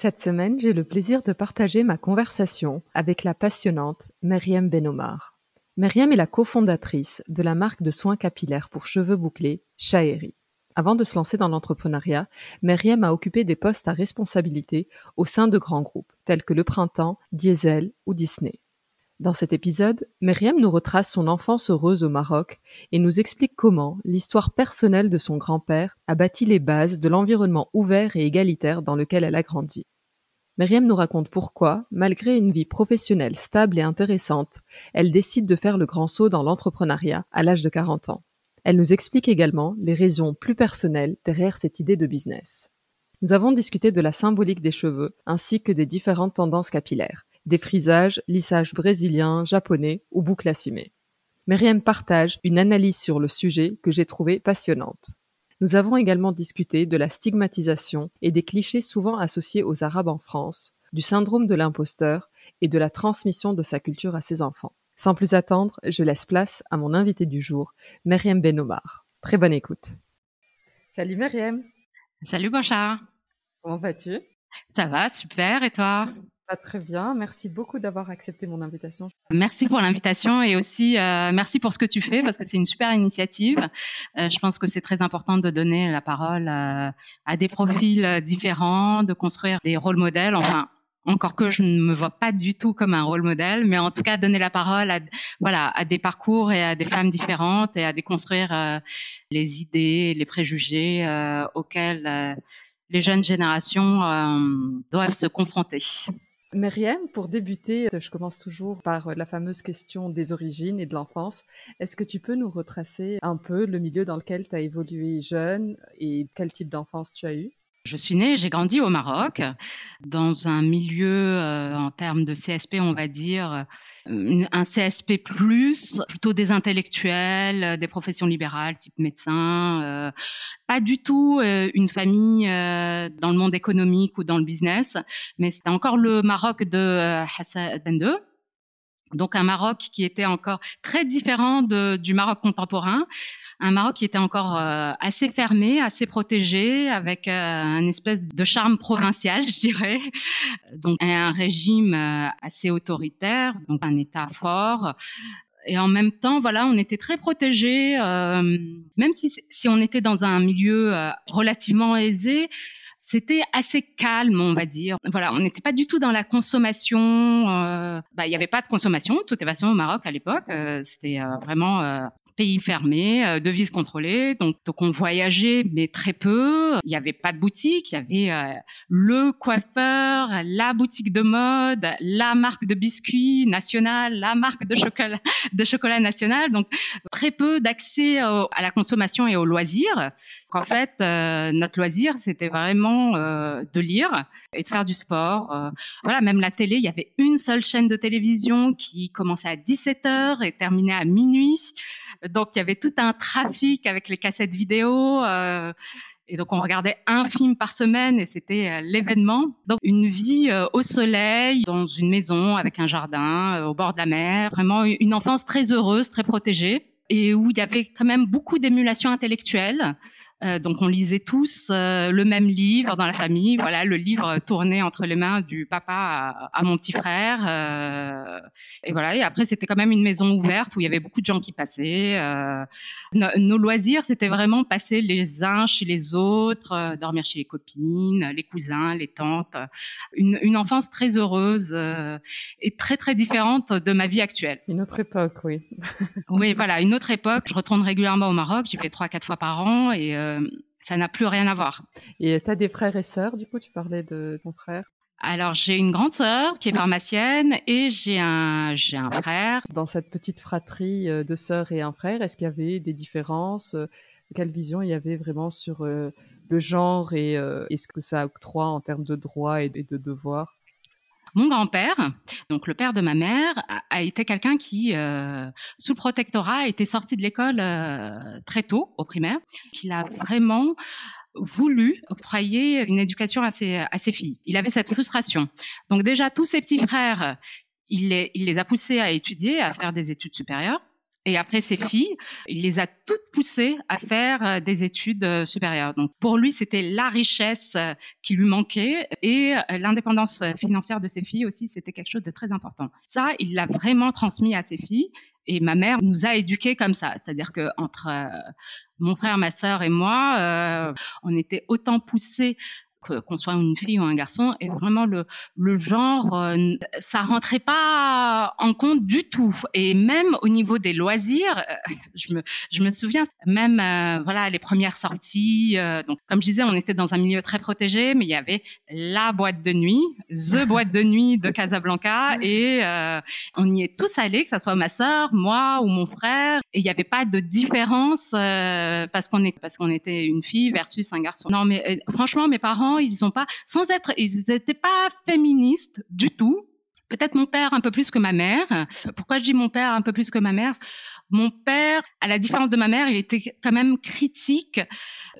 Cette semaine, j'ai le plaisir de partager ma conversation avec la passionnante Myriam Benomar. Myriam est la cofondatrice de la marque de soins capillaires pour cheveux bouclés Chaheri. Avant de se lancer dans l'entrepreneuriat, Myriam a occupé des postes à responsabilité au sein de grands groupes tels que Le Printemps, Diesel ou Disney. Dans cet épisode, Myriam nous retrace son enfance heureuse au Maroc et nous explique comment l'histoire personnelle de son grand-père a bâti les bases de l'environnement ouvert et égalitaire dans lequel elle a grandi. Myriam nous raconte pourquoi, malgré une vie professionnelle stable et intéressante, elle décide de faire le grand saut dans l'entrepreneuriat à l'âge de 40 ans. Elle nous explique également les raisons plus personnelles derrière cette idée de business. Nous avons discuté de la symbolique des cheveux ainsi que des différentes tendances capillaires des frisages, lissages brésiliens, japonais ou boucles assumées. Myriam partage une analyse sur le sujet que j'ai trouvée passionnante. Nous avons également discuté de la stigmatisation et des clichés souvent associés aux Arabes en France, du syndrome de l'imposteur et de la transmission de sa culture à ses enfants. Sans plus attendre, je laisse place à mon invité du jour, Myriam Benomar. Très bonne écoute. Salut Myriam. Salut Bachar. Comment vas-tu? Ça va, super. Et toi? Très bien. Merci beaucoup d'avoir accepté mon invitation. Merci pour l'invitation et aussi euh, merci pour ce que tu fais parce que c'est une super initiative. Euh, je pense que c'est très important de donner la parole euh, à des profils différents, de construire des rôles modèles. Enfin, encore que je ne me vois pas du tout comme un rôle modèle, mais en tout cas donner la parole voilà à des parcours et à des femmes différentes et à déconstruire les idées, les préjugés auxquels les jeunes générations doivent se confronter. Myriam, pour débuter, je commence toujours par la fameuse question des origines et de l'enfance. Est-ce que tu peux nous retracer un peu le milieu dans lequel tu as évolué jeune et quel type d'enfance tu as eu? Je suis née, j'ai grandi au Maroc, dans un milieu euh, en termes de CSP, on va dire, euh, un CSP plus, plutôt des intellectuels, euh, des professions libérales, type médecin, pas du tout une famille dans le monde économique ou dans le business, mais c'était encore le Maroc de Hassan II donc un Maroc qui était encore très différent du Maroc contemporain, un Maroc qui était encore euh, assez fermé, assez protégé, avec euh, un espèce de charme provincial, je dirais. Donc un régime euh, assez autoritaire, donc un État fort. Et en même temps, voilà, on était très protégés, même si, si on était dans un milieu relativement aisé c'était assez calme, on va dire. Voilà, on n'était pas du tout dans la consommation. Euh, bah, il n'y avait pas de consommation, de toute façon, au Maroc à l'époque. Euh, c'était euh, vraiment pays fermé, euh, devises contrôlées. Donc, donc on voyageait, mais très peu. Il n'y avait pas de boutique. Il y avait euh, le coiffeur, la boutique de mode, la marque de biscuits nationale, la marque de chocolat, de chocolat national. Donc, très peu d'accès à la consommation et aux loisirs. En fait, euh, notre loisir, c'était vraiment de lire et de faire du sport. voilà, même la télé, il y avait une seule chaîne de télévision qui commençait à 17 h et terminait à minuit. Donc il y avait tout un trafic avec les cassettes vidéo. Euh, et donc on regardait un film par semaine et c'était euh, l'événement. Donc une vie euh, au soleil, dans une maison avec un jardin, au bord de la mer. Vraiment une enfance très heureuse, très protégée et où il y avait quand même beaucoup d'émulation intellectuelle. Euh, donc on lisait tous euh, le même livre dans la famille. Voilà, le livre tourné entre les mains du papa à, mon petit frère. Euh, et voilà. Et après c'était quand même une maison ouverte où il y avait beaucoup de gens qui passaient. nos loisirs c'était vraiment passer les uns chez les autres, dormir chez les copines, les cousins, les tantes. Une, une enfance très heureuse et très très différente de ma vie actuelle. Une autre époque, oui. oui, voilà, une autre époque. Je retourne régulièrement au Maroc. J'y vais trois quatre fois par an et euh, ça n'a plus rien à voir. Et tu as des frères et sœurs, du coup, tu parlais de ton frère? Alors j'ai une grande sœur qui est pharmacienne et j'ai un j'ai un frère. Dans cette petite fratrie euh, de sœurs et un frère, est-ce qu'il y avait des différences? Quelle vision il y avait vraiment sur euh, le genre et, et ce que ça octroie en termes de droits et de devoirs? Mon grand-père, donc le père de ma mère, a, été quelqu'un qui, euh, sous protectorat, a été sorti de l'école euh, très tôt, au primaire, qu'il a vraiment voulu octroyer une éducation à ses, à ses filles. Il avait cette frustration. Donc déjà, tous ses petits frères, il les, il les a poussés à étudier, à faire des études supérieures. Et après ses filles, il les a toutes poussées à faire euh, des études euh, supérieures. Donc pour lui, c'était la richesse euh, qui lui manquait et l'indépendance financière de ses filles aussi, c'était quelque chose de très important. Ça, il l'a vraiment transmis à ses filles. Et ma mère nous a éduqués comme ça, c'est-à-dire que entre mon frère, ma sœur et moi, on était autant poussés qu'on soit une fille ou un garçon, et vraiment le, le genre, euh, ça rentrait pas en compte du tout. Et même au niveau des loisirs, euh, je me, je me souviens même, euh, voilà, les premières sorties. donc, comme je disais, on était dans un milieu très protégé, mais il y avait la boîte de nuit, the boîte de nuit de Casablanca, et on y est tous allés, que ce soit ma sœur, moi ou mon frère, et il n'y avait pas de différence parce qu'on est, parce qu'on était une fille versus un garçon. Non, mais franchement, mes parents ils ont pas, sans être, ils n'étaient pas féministes du tout. Peut-être mon père un peu plus que ma mère. Pourquoi je dis mon père un peu plus que ma mère? Mon père, à la différence de ma mère, il était quand même critique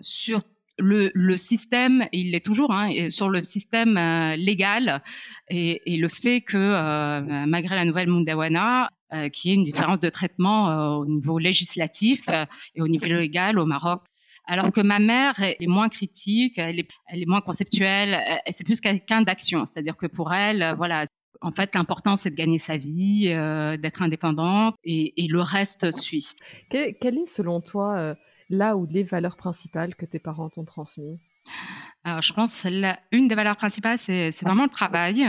sur le, système, il l'est toujours, hein, sur le système euh, légal et, et, le fait que euh, malgré la nouvelle Mundawana, euh, qu'il y ait une différence de traitement euh, au niveau législatif et au niveau légal au Maroc alors que ma mère est moins critique, elle est, elle est moins conceptuelle, c'est plus quelqu'un d'action, c'est-à-dire que pour elle, voilà, en fait, l'important, c'est de gagner sa vie, euh, d'être indépendante, et, le reste suit. Quelle est, selon toi, euh, là où les valeurs principales que tes parents t'ont transmises? Alors, je pense que une des valeurs principales, c'est vraiment le travail.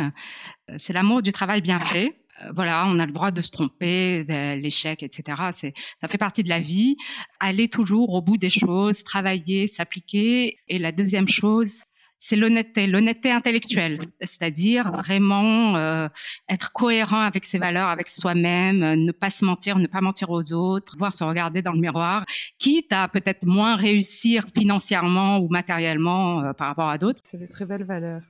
C'est l'amour du travail bien fait. Euh, voilà, on a le droit de se tromper, l'échec, etc. Ça fait partie de la vie. Aller toujours au bout des choses, travailler, s'appliquer. Et la deuxième chose, c'est l'honnêteté, l'honnêteté intellectuelle, c'est-à-dire vraiment euh, être cohérent avec ses valeurs, avec soi-même, euh, ne pas se mentir, ne pas mentir aux autres, voir se regarder dans le miroir, quitte à peut-être moins réussir financièrement ou matériellement par rapport à d'autres. C'est des très belles valeurs.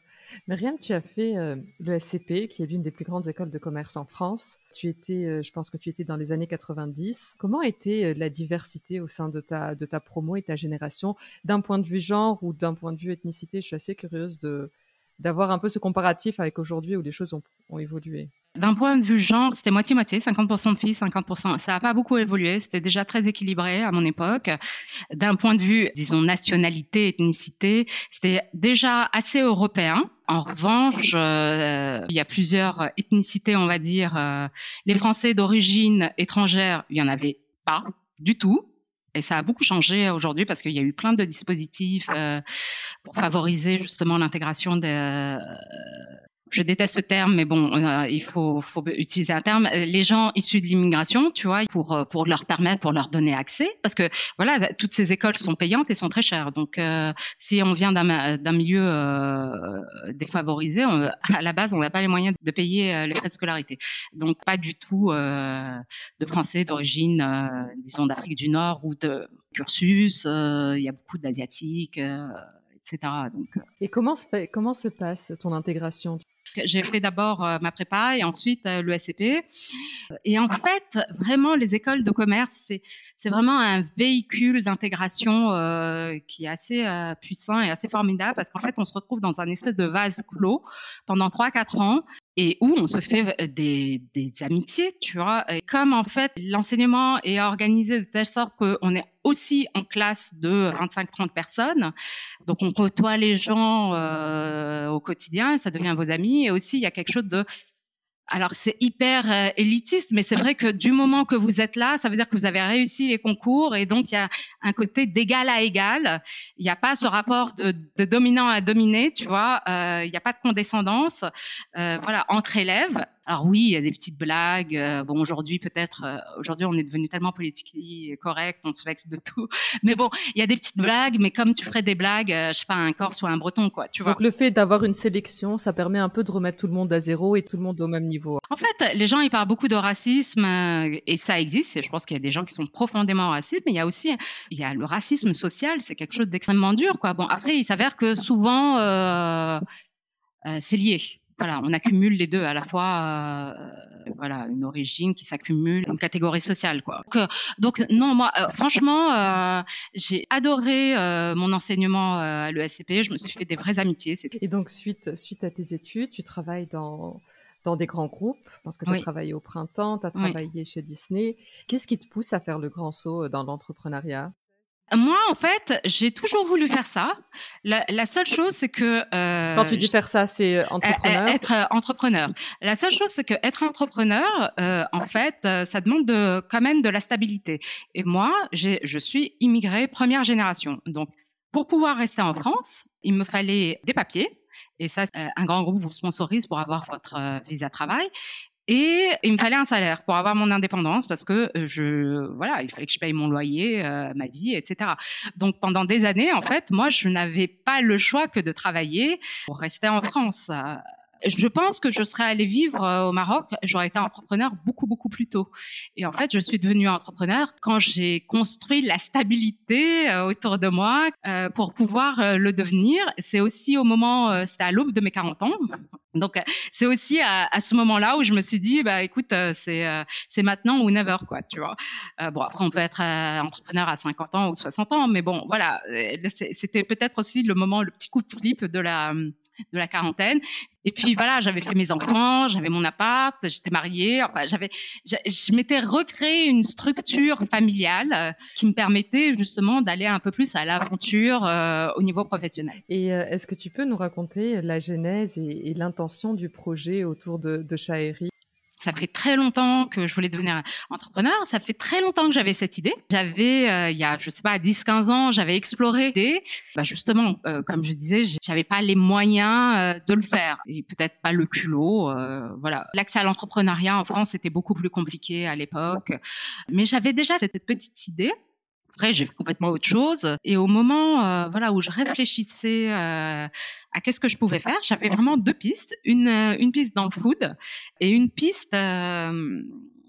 Myriam, tu as fait euh, le SCP, qui est l'une des plus grandes écoles de commerce en France. Tu étais, euh, je pense que tu étais dans les années 90. Comment était euh, la diversité au sein de ta, de ta promo et ta génération, d'un point de vue genre ou d'un point de vue ethnicité Je suis assez curieuse de, d'avoir un peu ce comparatif avec aujourd'hui où les choses ont, ont évolué. D'un point de vue genre, c'était moitié-moitié, 50% de filles, 50%. Ça n'a pas beaucoup évolué, c'était déjà très équilibré à mon époque. D'un point de vue, disons, nationalité, ethnicité, c'était déjà assez européen. En revanche, euh, il y a plusieurs ethnicités, on va dire. Euh, les Français d'origine étrangère, il y en avait pas du tout. Et ça a beaucoup changé aujourd'hui parce qu'il y a eu plein de dispositifs euh, pour favoriser justement l'intégration des, je déteste ce terme, mais bon, il faut, faut, utiliser un terme. Les gens issus de l'immigration, tu vois, pour euh, pour leur permettre, pour leur donner accès, parce que voilà, toutes ces écoles sont payantes et sont très chères. Donc, euh, si on vient d'un milieu euh, défavorisé, à la base, on n'a pas les moyens de payer les frais de scolarité. Donc, pas du tout de Français d'origine, disons d'Afrique du Nord ou de cursus. Il y a beaucoup d'asiatiques. etc. Donc, et comment se, comment se passe ton intégration? J'ai fait d'abord euh, ma prépa et ensuite euh, le SCP. Et en fait, vraiment, les écoles de commerce, c'est vraiment un véhicule d'intégration euh, qui est assez puissant et assez formidable parce qu'en fait, on se retrouve dans un espèce de vase clos pendant 3-4 ans et où on se fait des, des amitiés, tu vois. Comme en fait l'enseignement est organisé de telle sorte qu'on est aussi en classe de 25-30 personnes, donc on côtoie les gens euh, au quotidien, ça devient vos amis, et aussi il y a quelque chose de alors c'est hyper euh, élitiste, mais c'est vrai que du moment que vous êtes là, ça veut dire que vous avez réussi les concours et donc il y a un côté d'égal à égal. Il n'y a pas ce rapport de, dominant à dominé, tu vois. Euh, il n'y a pas de condescendance, euh, voilà, entre élèves. Alors oui, il y a des petites blagues. Euh, bon, aujourd'hui peut-être, euh, aujourd'hui on est devenu tellement politiquement correct, on se vexe de tout. Mais bon, il y a des petites blagues, mais comme tu ferais des blagues, euh, je sais pas, un Corse ou un Breton, quoi. Tu vois. Donc le fait d'avoir une sélection, ça permet un peu de remettre tout le monde à zéro et tout le monde au même niveau. En fait, les gens ils parlent beaucoup de racisme et ça existe. Et je pense qu'il y a des gens qui sont profondément racistes, mais il y a aussi il y a le racisme social, c'est quelque chose d'extrêmement dur, quoi. Bon, après il s'avère que souvent euh, c'est lié voilà, on accumule les deux à la fois, euh, voilà, une origine qui s'accumule, une catégorie sociale, quoi. Donc, euh, donc non, moi, euh, franchement, euh, j'ai adoré mon enseignement à l'ESCP. Je me suis fait des vraies amitiés. Et donc, suite, suite à tes études, tu travailles dans dans des grands groupes, parce que tu as travaillé au printemps, tu as travaillé chez Disney. Qu'est-ce qui te pousse à faire le grand saut dans l'entrepreneuriat? Moi, en fait, j'ai toujours voulu faire ça. La, la seule chose, c'est que euh, quand tu dis faire ça, c'est euh, entrepreneur? Être euh, entrepreneur. La seule chose, c'est que être entrepreneur, euh, en fait, ça demande de, quand même de la stabilité. Et moi, je suis immigrée première génération. Donc, pour pouvoir rester en France, il me fallait des papiers. Et ça, un grand groupe vous sponsorise pour avoir votre visa travail. Et il me fallait un salaire pour avoir mon indépendance parce que euh, je, voilà, il fallait que je paye mon loyer, euh, ma vie, etc. Donc pendant des années, en fait, moi, je n'avais pas le choix que de travailler pour rester en France. Je pense que je serais allée vivre euh, au Maroc, j'aurais été entrepreneur beaucoup, beaucoup plus tôt. Et en fait, je suis devenue entrepreneur quand j'ai construit la stabilité euh, autour de moi euh, pour pouvoir le devenir. C'est aussi au moment, c'était à l'aube de mes 40 ans. Donc, c'est aussi à, ce moment-là où je me suis dit, bah, écoute, c'est c'est maintenant ou never, quoi, tu vois. bon, après, on peut être entrepreneur à 50 ans ou 60 ans, mais bon, voilà, c'était peut-être aussi le moment, le petit coup de flip de la de la quarantaine. Et puis voilà, j'avais fait mes enfants, j'avais mon appart, j'étais mariée. Enfin, j'avais, je, m'étais recréé une structure familiale euh, qui me permettait justement d'aller un peu plus à l'aventure euh, au niveau professionnel. Et euh, est-ce que tu peux nous raconter la genèse et, l'intention du projet autour de, de ça fait très longtemps que je voulais devenir entrepreneur. Ça fait très longtemps que j'avais cette idée. J'avais, euh, il y a, je sais pas, 10-15 ans, j'avais exploré. Bah justement, euh, comme je disais, j'avais pas les moyens euh, de le faire et peut-être pas le culot. voilà. L'accès à l'entrepreneuriat en France était beaucoup plus compliqué à l'époque, mais j'avais déjà cette petite idée. Après, j'ai fait complètement autre chose. Et au moment, voilà, où je réfléchissais à qu'est-ce que je pouvais faire. J'avais vraiment deux pistes, une, euh, une piste dans le food et une piste euh,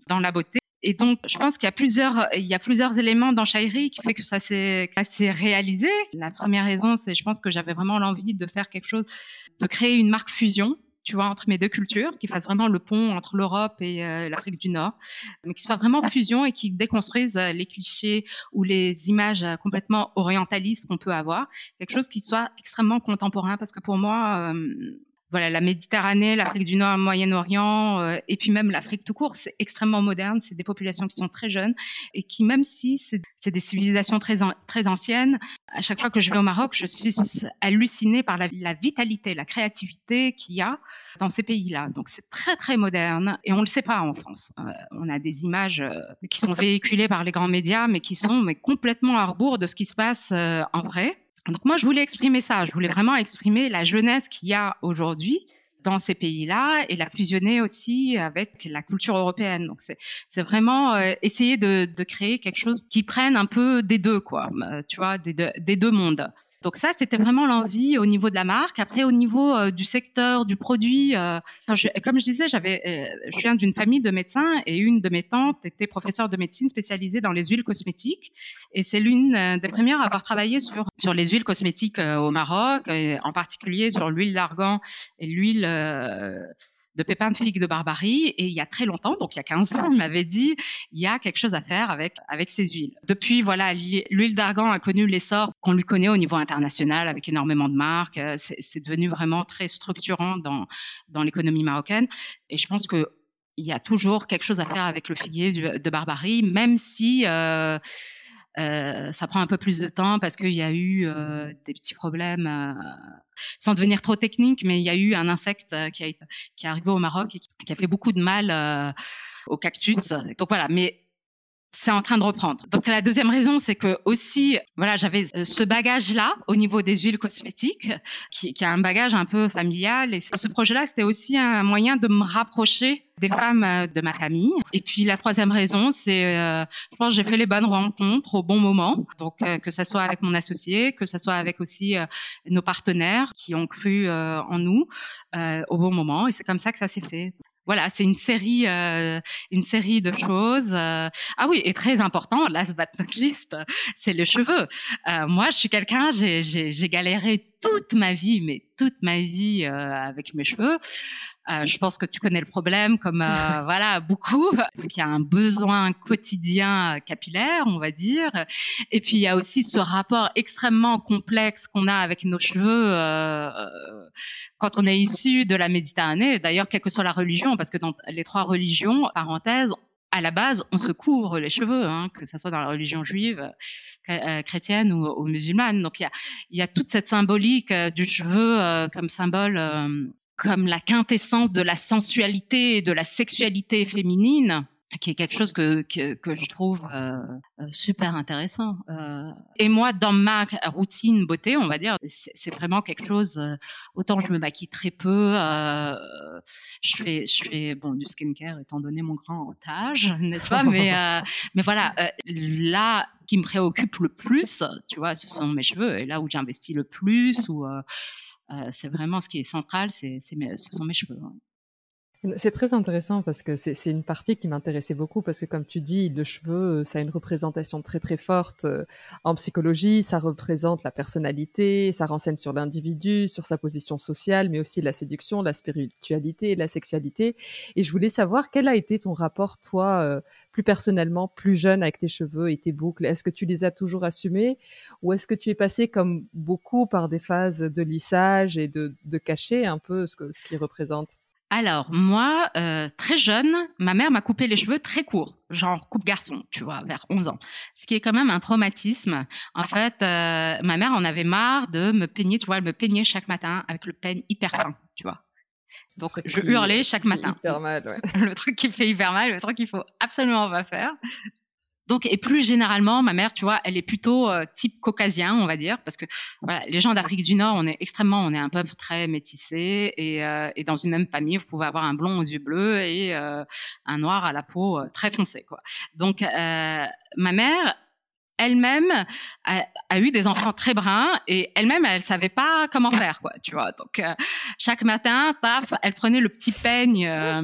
dans la beauté. Et donc, je pense qu'il y a plusieurs, il y a plusieurs éléments dans Shairi qui fait que ça s'est, ça s'est réalisé. La première raison, c'est, je pense que j'avais vraiment l'envie de faire quelque chose, de créer une marque fusion tu vois, entre mes deux cultures, qui fasse vraiment le pont entre l'Europe et euh, l'Afrique du Nord, mais qui soit vraiment fusion et qui déconstruise euh, les clichés ou les images euh, complètement orientalistes qu'on peut avoir, quelque chose qui soit extrêmement contemporain, parce que pour moi, voilà, la Méditerranée, l'Afrique du Nord, le Moyen-Orient, euh, et puis même l'Afrique tout court, c'est extrêmement moderne. C'est des populations qui sont très jeunes et qui, même si c'est des civilisations très, très anciennes, à chaque fois que je vais au Maroc, je suis hallucinée par la, vitalité, la créativité qu'il y a dans ces pays-là. Donc c'est très très moderne et on le sait pas en France. Euh, on a des images euh, qui sont véhiculées par les grands médias, mais qui sont mais complètement à rebours de ce qui se passe en vrai. Donc moi, je voulais exprimer ça. Je voulais vraiment exprimer la jeunesse qu'il y a aujourd'hui dans ces pays-là et la fusionner aussi avec la culture européenne. Donc c'est vraiment euh, essayer de, créer quelque chose qui prenne un peu des deux quoi, euh, tu vois, des deux mondes. Donc ça, c'était vraiment l'envie au niveau de la marque. Après, au niveau euh, du secteur, du produit, euh, comme je disais, j'avais, euh, je viens d'une famille de médecins et une de mes tantes était professeure de médecine spécialisée dans les huiles cosmétiques. Et c'est l'une des premières à avoir travaillé sur sur les huiles cosmétiques au Maroc, en particulier sur l'huile d'argan et l'huile de pépins de figue de barbarie et il y a très longtemps, donc il y a 15 ans, il m'avait dit il y a quelque chose à faire avec avec ces huiles. Depuis voilà, l'huile d'argan a connu l'essor qu'on lui connaît au niveau international avec énormément de marques, euh, c'est devenu vraiment très structurant dans dans l'économie marocaine et je pense que il y a toujours quelque chose à faire avec le figuier de barbarie même si euh, euh, ça prend un peu plus de temps parce qu'il y a eu euh, des petits problèmes, euh, sans devenir trop technique, mais il y a eu un insecte qui, a, qui est arrivé au Maroc et qui, a fait beaucoup de mal aux cactus. Donc voilà, mais c'est en train de reprendre. Donc la deuxième raison, c'est que aussi, voilà, j'avais euh, ce bagage-là au niveau des huiles cosmétiques, qui, qui a un bagage un peu familial. Et ce projet-là, c'était aussi un moyen de me rapprocher des femmes euh, de ma famille. Et puis la troisième raison, c'est, euh, je pense, j'ai fait les bonnes rencontres au bon moment. Donc que ça soit avec mon associé, que ça soit avec aussi nos partenaires qui ont cru en nous au bon moment. Et c'est comme ça que ça s'est fait voilà, c'est une série, euh, une série de choses. Euh. Ah oui, et très important, last but not least, c'est les cheveux. Euh, moi, je suis quelqu'un, j'ai galéré toute ma vie, mais toute ma vie avec mes cheveux. Euh, je pense que tu connais le problème, comme euh, voilà beaucoup. Donc il y a un besoin quotidien capillaire, on va dire. Et puis il y a aussi ce rapport extrêmement complexe qu'on a avec nos cheveux euh, quand on est issu de la Méditerranée. D'ailleurs, quelle que soit la religion, parce que dans les trois religions, parenthèse, à la base, on se couvre les cheveux, hein, que ce soit dans la religion juive, chrétienne ou, musulmane. Donc il y a, y a, toute cette symbolique du cheveu comme symbole comme la quintessence de la sensualité et de la sexualité féminine qui est quelque chose que, que, je trouve euh, euh super intéressant. Euh, et moi, dans ma routine beauté, on va dire, c'est vraiment quelque chose. Autant je me maquille très peu, je fais, je fais bon du skincare étant donné mon grand âge, n'est-ce pas? Mais mais voilà, là qui me préoccupe le plus, tu vois, ce sont mes cheveux et là où j'investis le plus ou c'est vraiment ce qui est central, c'est, ce sont mes cheveux. C'est très intéressant parce que c'est une partie qui m'intéressait beaucoup parce que comme tu dis, le cheveu, ça a une représentation très très forte euh, en psychologie, ça représente la personnalité, ça renseigne sur l'individu, sur sa position sociale, mais aussi la séduction, la spiritualité, la sexualité. Et je voulais savoir quel a été ton rapport, toi, euh, plus personnellement, plus jeune avec tes cheveux et tes boucles? Est-ce que tu les as toujours assumés ou est-ce que tu es passé comme beaucoup par des phases de lissage et de, de cacher un peu ce, que, ce qu'ils représentent? Alors moi, euh, très jeune, ma mère m'a coupé les cheveux très courts, genre coupe garçon, tu vois, vers 11 ans. Ce qui est quand même un traumatisme. En fait, euh, ma mère en avait marre de me peigner, tu vois, elle me peignait chaque matin avec le peigne hyper fin, tu vois. Donc je hurlais chaque matin. Hyper mal, ouais. le truc qui fait hyper mal, le truc qu'il faut absolument pas faire. Donc, et plus généralement, ma mère, tu vois, elle est plutôt euh, type caucasien, on va dire, parce que voilà, les gens d'Afrique du Nord, on est extrêmement, on est un peuple très métissé, et, euh, et dans une même famille, vous pouvez avoir un blond aux yeux bleus et euh, un noir à la peau très foncée, quoi. Donc, ma mère, elle-même a, eu des enfants très bruns et elle-même elle savait pas comment faire quoi tu vois. Donc euh, chaque matin paf elle prenait le petit peigne euh,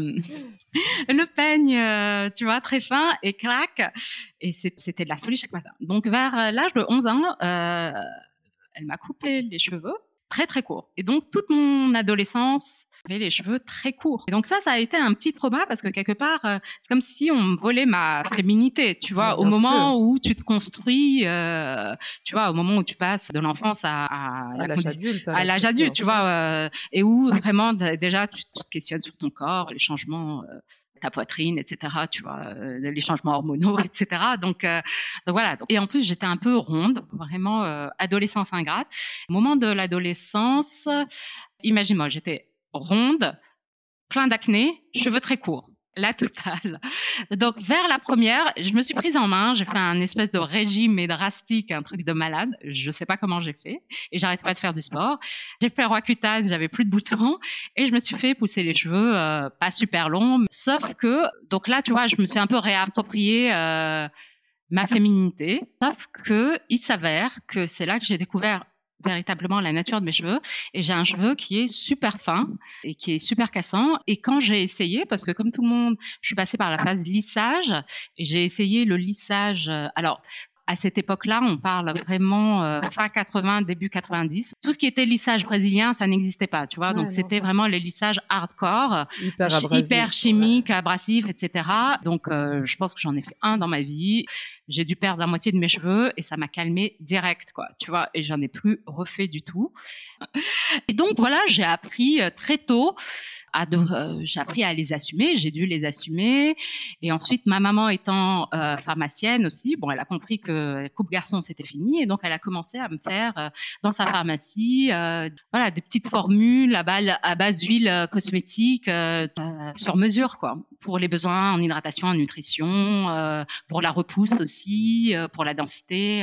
le peigne euh, tu vois très fin et clac. Et c'était de la folie chaque matin. Donc vers l'âge de 11 ans elle m'a coupé les cheveux très très court. Et donc toute mon adolescence, j'avais les cheveux très courts. Et donc ça, ça a été un petit trauma parce que quelque part, euh, c'est comme si on me volait ma féminité, tu vois, au moment où tu te construis, euh, tu vois, au moment où tu passes de l'enfance à, à, l'âge adulte, à l'âge adulte, tu vois, euh, et où vraiment déjà tu, te questionnes sur ton corps, les changements ta poitrine, etc. Tu vois, euh, les changements hormonaux, etc. Donc, euh, donc voilà. Et en plus, j'étais un peu ronde, vraiment euh, adolescence ingrate. Au moment de l'adolescence, imagine-moi, j'étais ronde, plein d'acné, cheveux très courts la totale. Donc vers la première, je me suis prise en main, j'ai fait un espèce de régime drastique, un truc de malade. Je sais pas comment j'ai fait et j'arrêtais pas de faire du sport. J'ai fait roi cutane, j'avais plus de boutons et je me suis fait pousser les cheveux euh, pas super longs, sauf que donc là tu vois, je me suis un peu réapproprié euh, ma féminité, sauf que il s'avère que c'est là que j'ai découvert véritablement la nature de mes cheveux et j'ai un cheveu qui est super fin et qui est super cassant et quand j'ai essayé parce que comme tout le monde je suis passée par la phase lissage et j'ai essayé le lissage euh, alors à cette époque-là, on parle vraiment euh, fin 80, début 90. Tout ce qui était lissage brésilien, ça n'existait pas, tu vois. Donc c'était vraiment les lissages hardcore, hyper, hyper chimiques, abrasifs, etc. Donc euh, je pense que j'en ai fait un dans ma vie. J'ai dû perdre la moitié de mes cheveux et ça m'a calmé direct, quoi. Tu vois. Et j'en ai plus refait du tout. Et donc voilà, j'ai appris euh, très tôt euh, j'ai appris à les assumer, j'ai dû les assumer. Et ensuite, ma maman étant euh, pharmacienne aussi, bon, elle a compris que coupe garçon c'était fini, et donc elle a commencé à me faire dans sa pharmacie, voilà, des petites formules à, à base d'huile cosmétique sur mesure, quoi, pour les besoins en hydratation, en nutrition, pour la repousse aussi, pour la densité.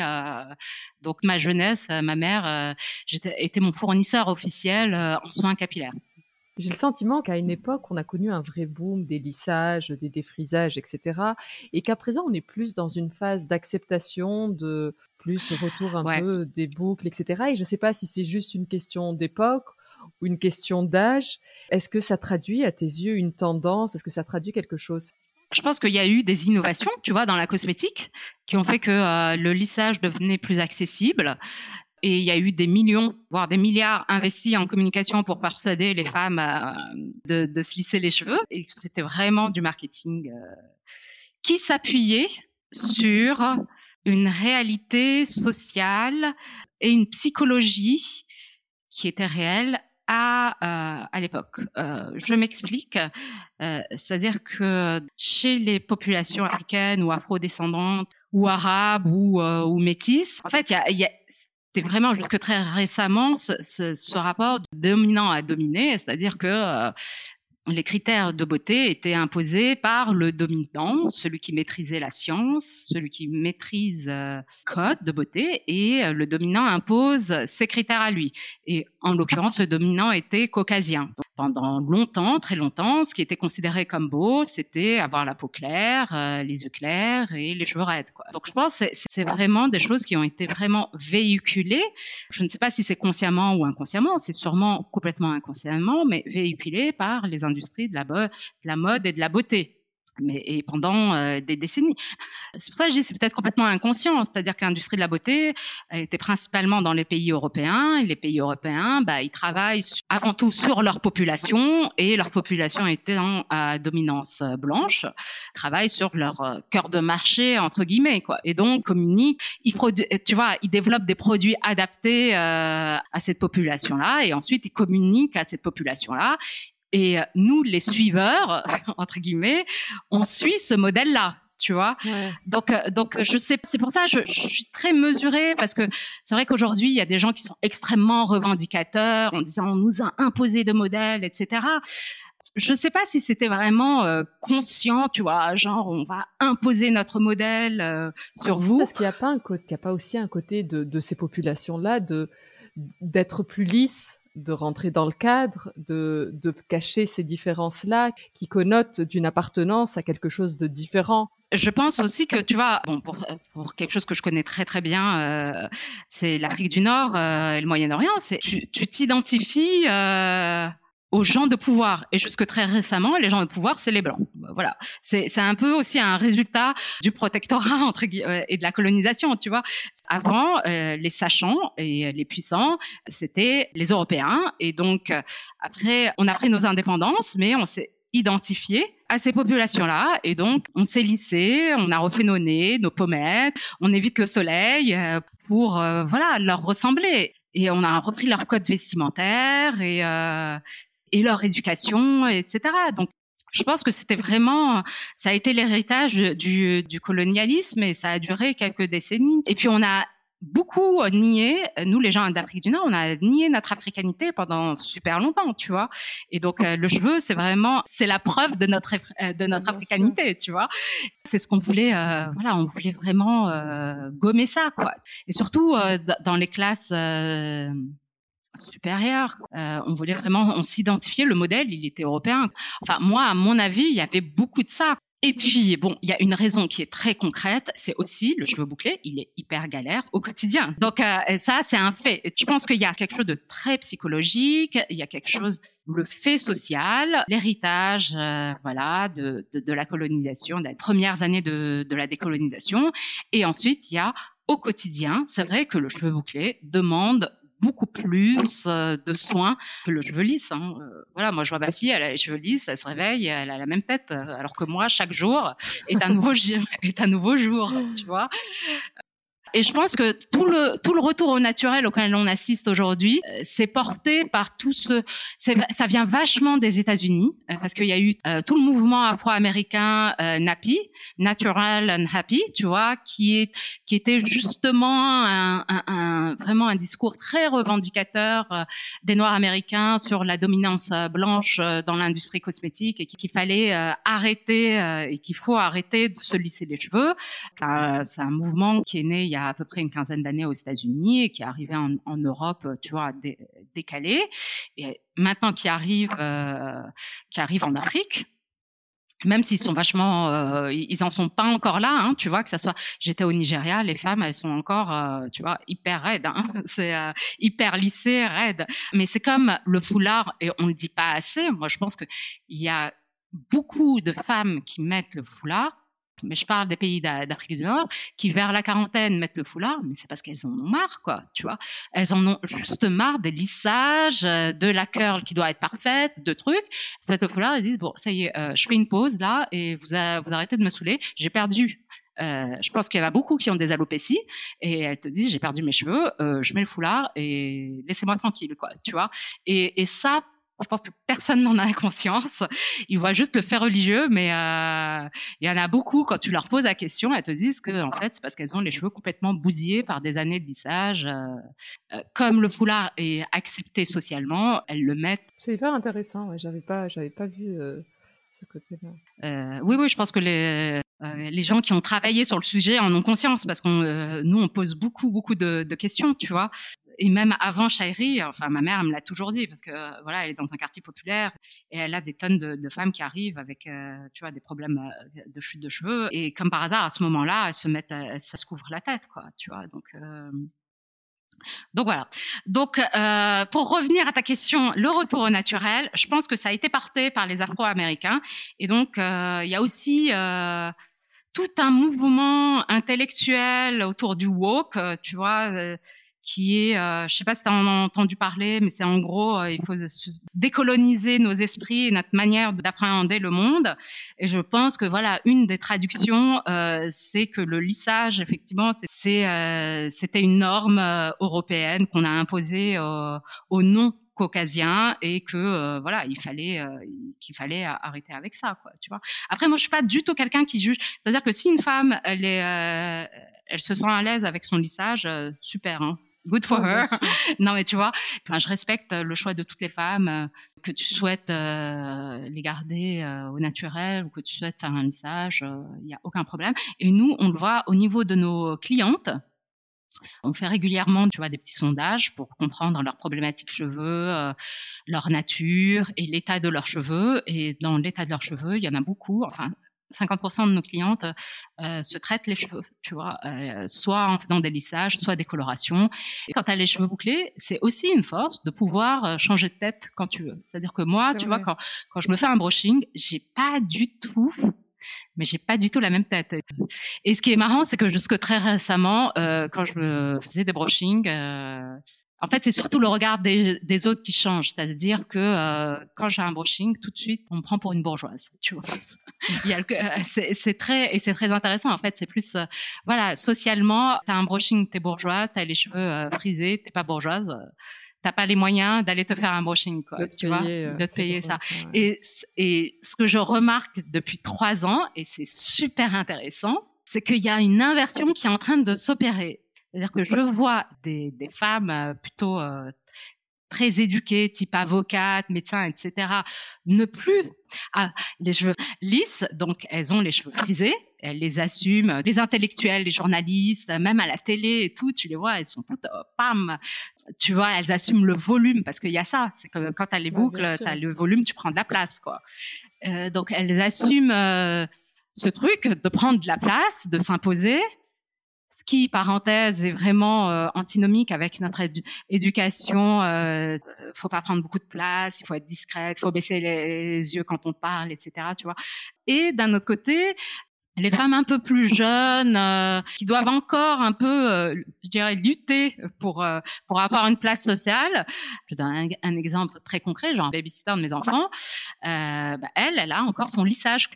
donc ma jeunesse, ma mère, était mon fournisseur officiel en soins capillaires. J'ai le sentiment qu'à une époque, on a connu un vrai boom des lissages, des défrisages, etc. Et qu'à présent, on est plus dans une phase d'acceptation, de plus retour un peu des boucles, etc. Et je ne sais pas si c'est juste une question d'époque ou une question d'âge. Est-ce que ça traduit à tes yeux une tendance? Est-ce que ça traduit quelque chose? Je pense qu'il y a eu des innovations, tu vois, dans la cosmétique, qui ont fait que euh, le lissage devenait plus accessible. Et il y a eu des millions, voire des milliards investis en communication pour persuader les femmes euh, de, se lisser les cheveux. Et c'était vraiment du marketing euh, qui s'appuyait sur une réalité sociale et une psychologie qui était réelle à, euh, à l'époque. je m'explique, c'est-à-dire que chez les populations africaines ou afro-descendantes ou arabes ou, ou métisses, en fait, il y a, y vraiment jusque très récemment ce, ce, rapport dominant à dominé, c'est-à-dire que euh, les critères de beauté étaient imposés par le dominant, celui qui maîtrisait la science, celui qui maîtrise euh, code de beauté, et euh, le dominant impose ses critères à lui. Et en l'occurrence, le dominant était caucasien. Pendant longtemps, très longtemps, ce qui était considéré comme beau, c'était avoir la peau claire, euh, les yeux clairs et les cheveux raides. Quoi. Donc je pense que c'est vraiment des choses qui ont été vraiment véhiculées. Je ne sais pas si c'est consciemment ou inconsciemment, c'est sûrement complètement inconsciemment, mais véhiculées par les industries de la, de la mode et de la beauté et pendant euh, des décennies. C'est pour ça que je dis c'est peut-être complètement inconscient, c'est-à-dire que l'industrie de la beauté était principalement dans les pays européens. Et les pays européens, bah, ils travaillent avant tout sur leur population. Et leur population étant à dominance blanche, travaillent sur leur euh, cœur de marché entre guillemets quoi, et donc communiquent, ils tu vois, ils développent des produits adaptés euh, à cette population-là. Et ensuite ils communiquent à cette population-là et euh, nous, les suiveurs, entre guillemets, on suit ce modèle-là tu vois. Donc, euh, donc je sais, c'est pour ça je, je suis très mesurée parce que c'est vrai qu'aujourd'hui il y a des gens qui sont extrêmement revendicateurs en disant on nous a imposé de modèles, etc. Je sais pas si c'était vraiment euh, conscient, tu vois, genre on va imposer notre modèle sur vous. Parce qu'il n'y a pas un côté, il a pas aussi un côté de, de ces populations-là de d'être plus lisses de rentrer dans le cadre, de, de cacher ces différences-là qui connotent d'une appartenance à quelque chose de différent. Je pense aussi que tu vois, bon, pour, pour quelque chose que je connais très très bien, euh, c'est l'Afrique du Nord euh, et le Moyen-Orient. C'est tu t'identifies euh, aux gens de pouvoir. Et jusque très récemment, les gens de pouvoir, c'est les blancs. Voilà. C'est, un peu aussi un résultat du protectorat entre euh, et de la colonisation, tu vois. Avant, euh, les sachants et les puissants, c'était les Européens. Et donc, euh, après, on a pris nos indépendances, mais on s'est identifié à ces populations-là. Et donc, on s'est lissé, on a refait nos nez, nos pommettes, on évite le soleil pour, voilà, leur ressembler. Et on a repris leur code vestimentaire et, euh, et leur éducation, etc. Donc, je pense que c'était vraiment, ça a été l'héritage du, du colonialisme et ça a duré quelques décennies. Et puis on a beaucoup nié, nous les gens d'Afrique du Nord, on a nié notre africanité pendant super longtemps, tu vois. Et donc euh, le cheveu, c'est vraiment, c'est la preuve de notre euh, de notre africanité, tu vois. C'est ce qu'on voulait, euh, voilà, on voulait vraiment gommer ça, quoi. Et surtout dans les classes supérieur. Euh, on voulait vraiment, on s'identifiait, le modèle, il était européen. Enfin, moi, à mon avis, il y avait beaucoup de ça. Et puis, bon, il y a une raison qui est très concrète, c'est aussi le cheveu bouclé, il est hyper galère au quotidien. Donc euh, ça, c'est un fait. Tu penses qu'il y a quelque chose de très psychologique, il y a quelque chose, le fait social, l'héritage, euh, voilà, de, de, de, la colonisation, des premières années de, de la décolonisation. Et ensuite, il y a au quotidien, c'est vrai que le cheveu bouclé demande beaucoup plus euh, de soins que le cheveu lisse. Hein. Euh, voilà, moi je vois ma fille, elle a les cheveux lisses, elle se réveille, elle a la même tête, alors que moi chaque jour est un nouveau est un nouveau jour, tu vois. Et je pense que tout le tout le retour au naturel auquel on assiste aujourd'hui, euh, c'est porté par tout ce, ça vient vachement des États-Unis euh, parce qu'il y a eu euh, tout le mouvement afro-américain NAPI, Natural and Happy, tu vois, qui est qui était justement un, un, vraiment un discours très revendicateur des Noirs américains sur la dominance blanche dans l'industrie cosmétique et qu'il fallait arrêter et qu'il faut arrêter de se lisser les cheveux. c'est un mouvement qui est né il y a à peu près une quinzaine d'années aux États-Unis et qui est arrivé en, Europe, tu vois, décalé, et maintenant qui arrive, euh, qui arrive en Afrique même s'ils sont vachement, euh, ils en sont pas encore là, hein, tu vois que ça soit. J'étais au Nigeria, les femmes, elles sont encore, euh, tu vois, hyper raides, hein, c'est hyper lissées, raides. Mais c'est comme le foulard et on le dit pas assez. Moi, je pense que il y a beaucoup de femmes qui mettent le foulard mais je parle des pays d'Afrique du Nord, qui vers la quarantaine mettent le foulard, mais c'est parce qu'elles en ont marre, quoi, tu vois. Elles en ont juste marre des lissages, euh, de la curl qui doit être parfaite, de trucs. Elles se mettent le foulard et disent, bon, ça y est, euh, je fais une pause là et vous, vous arrêtez de me saouler, j'ai perdu euh, je pense qu'il y en a beaucoup qui ont des alopécies et elles te disent j'ai perdu mes cheveux, je mets le foulard et laissez-moi tranquille quoi, tu vois. Et ça je pense que personne n'en a conscience. Ils voient juste le fait religieux, mais euh, il y en a beaucoup, quand tu leur poses la question, elles te disent que en fait, c'est parce qu'elles ont les cheveux complètement bousillés par des années de lissage. Euh, euh, comme le foulard est accepté socialement, elles le mettent. C'est hyper intéressant, ouais. j'avais pas, j'avais pas vu ce côté-là. oui, oui, je pense que les, les gens qui ont travaillé sur le sujet en ont conscience parce qu'on nous on pose beaucoup beaucoup de, de questions tu vois et même avant Chairi, enfin ma mère me l'a toujours dit parce que voilà, elle est dans un quartier populaire et elle a des tonnes de, de femmes qui arrivent avec euh, tu vois des problèmes euh, de chute de cheveux et comme par hasard à ce moment-là, elles se mettent, elles, se couvrent la tête quoi, tu vois. Donc euh, donc voilà. Donc euh, pour revenir à ta question, le retour au naturel, je pense que ça a été porté par les Afro-Américains et donc euh, il y a aussi euh, tout un mouvement intellectuel autour du woke, tu vois qui est, euh, je sais pas si tu as entendu parler, mais c'est en gros, euh, il faut décoloniser nos esprits et notre manière d'appréhender le monde. Et je pense que voilà, une des traductions, euh, c'est que le lissage, effectivement, euh, c'était une norme euh, européenne qu'on a imposée au non caucasien et que voilà il fallait qu'il fallait arrêter avec ça quoi tu vois. Après moi je suis pas du tout quelqu'un qui juge. C'est à dire que si une femme elle est elle se sent à l'aise avec son lissage super hein good for her. non, mais tu vois, enfin, je respecte le choix de toutes les femmes, euh, que tu souhaites euh, les garder euh, au naturel ou que tu souhaites faire un lissage, il n'y a aucun problème. Et nous, on le voit au niveau de nos clientes. On fait régulièrement, tu vois, des petits sondages pour comprendre leurs problématiques cheveux, leur nature et l'état de leurs cheveux. Et dans l'état de leurs cheveux, il y en a beaucoup. Enfin, 50% de nos clientes euh, se traitent les cheveux, tu vois, euh, soit en faisant des lissages, soit des colorations. Et quand tu as les cheveux bouclés, c'est aussi une force de pouvoir euh, changer de tête quand tu veux. C'est-à-dire que moi, tu vois, quand, quand je me fais un brushing, j'ai pas du tout mais j'ai pas du tout la même tête. Et ce qui est marrant, c'est que jusque très récemment, euh, quand je faisais des brushings, euh, en fait, c'est surtout le regard des, des autres qui change. C'est-à-dire que euh, quand j'ai un brushing, tout de suite, on me prend pour une bourgeoise. Tu vois. Euh, c'est très et c'est très intéressant. En fait, c'est plus euh, voilà socialement, t'as un brushing, t'es bourgeois, t'as les cheveux euh, frisés, t'es pas bourgeoise. T'as pas les moyens d'aller te faire un brushing, quoi, de tu payer, vois, de te payer ça. Et, et ce que je remarque depuis trois ans, et c'est super intéressant, c'est qu'il y a une inversion qui est en train de s'opérer. C'est-à-dire que je vois des, des femmes euh, plutôt euh, très éduquées, type avocate, médecin, etc., ne plus ah, les cheveux lisses, donc elles ont les cheveux frisés, elles les assument. Les intellectuels, les journalistes, même à la télé et tout, tu les vois, elles sont toutes oh, pam, tu vois, elles assument le volume parce qu'il y a ça, c'est que quand tu as les boucles, tu as le volume, tu prends de la place, quoi. Euh, donc elles assument euh, ce truc de prendre de la place, de s'imposer qui, parenthèse, est vraiment euh, antinomique avec notre éducation. Euh, faut pas prendre beaucoup de place, il faut être discret, il faut baisser les, yeux quand on parle, etc. Tu vois. Et d'un autre côté, les femmes un peu plus jeunes euh, qui doivent encore un peu, euh, je dirais, lutter pour euh, pour avoir une place sociale. Je donne un, exemple très concret, genre un babysitter de mes enfants. Bah, elle, elle a encore son lissage,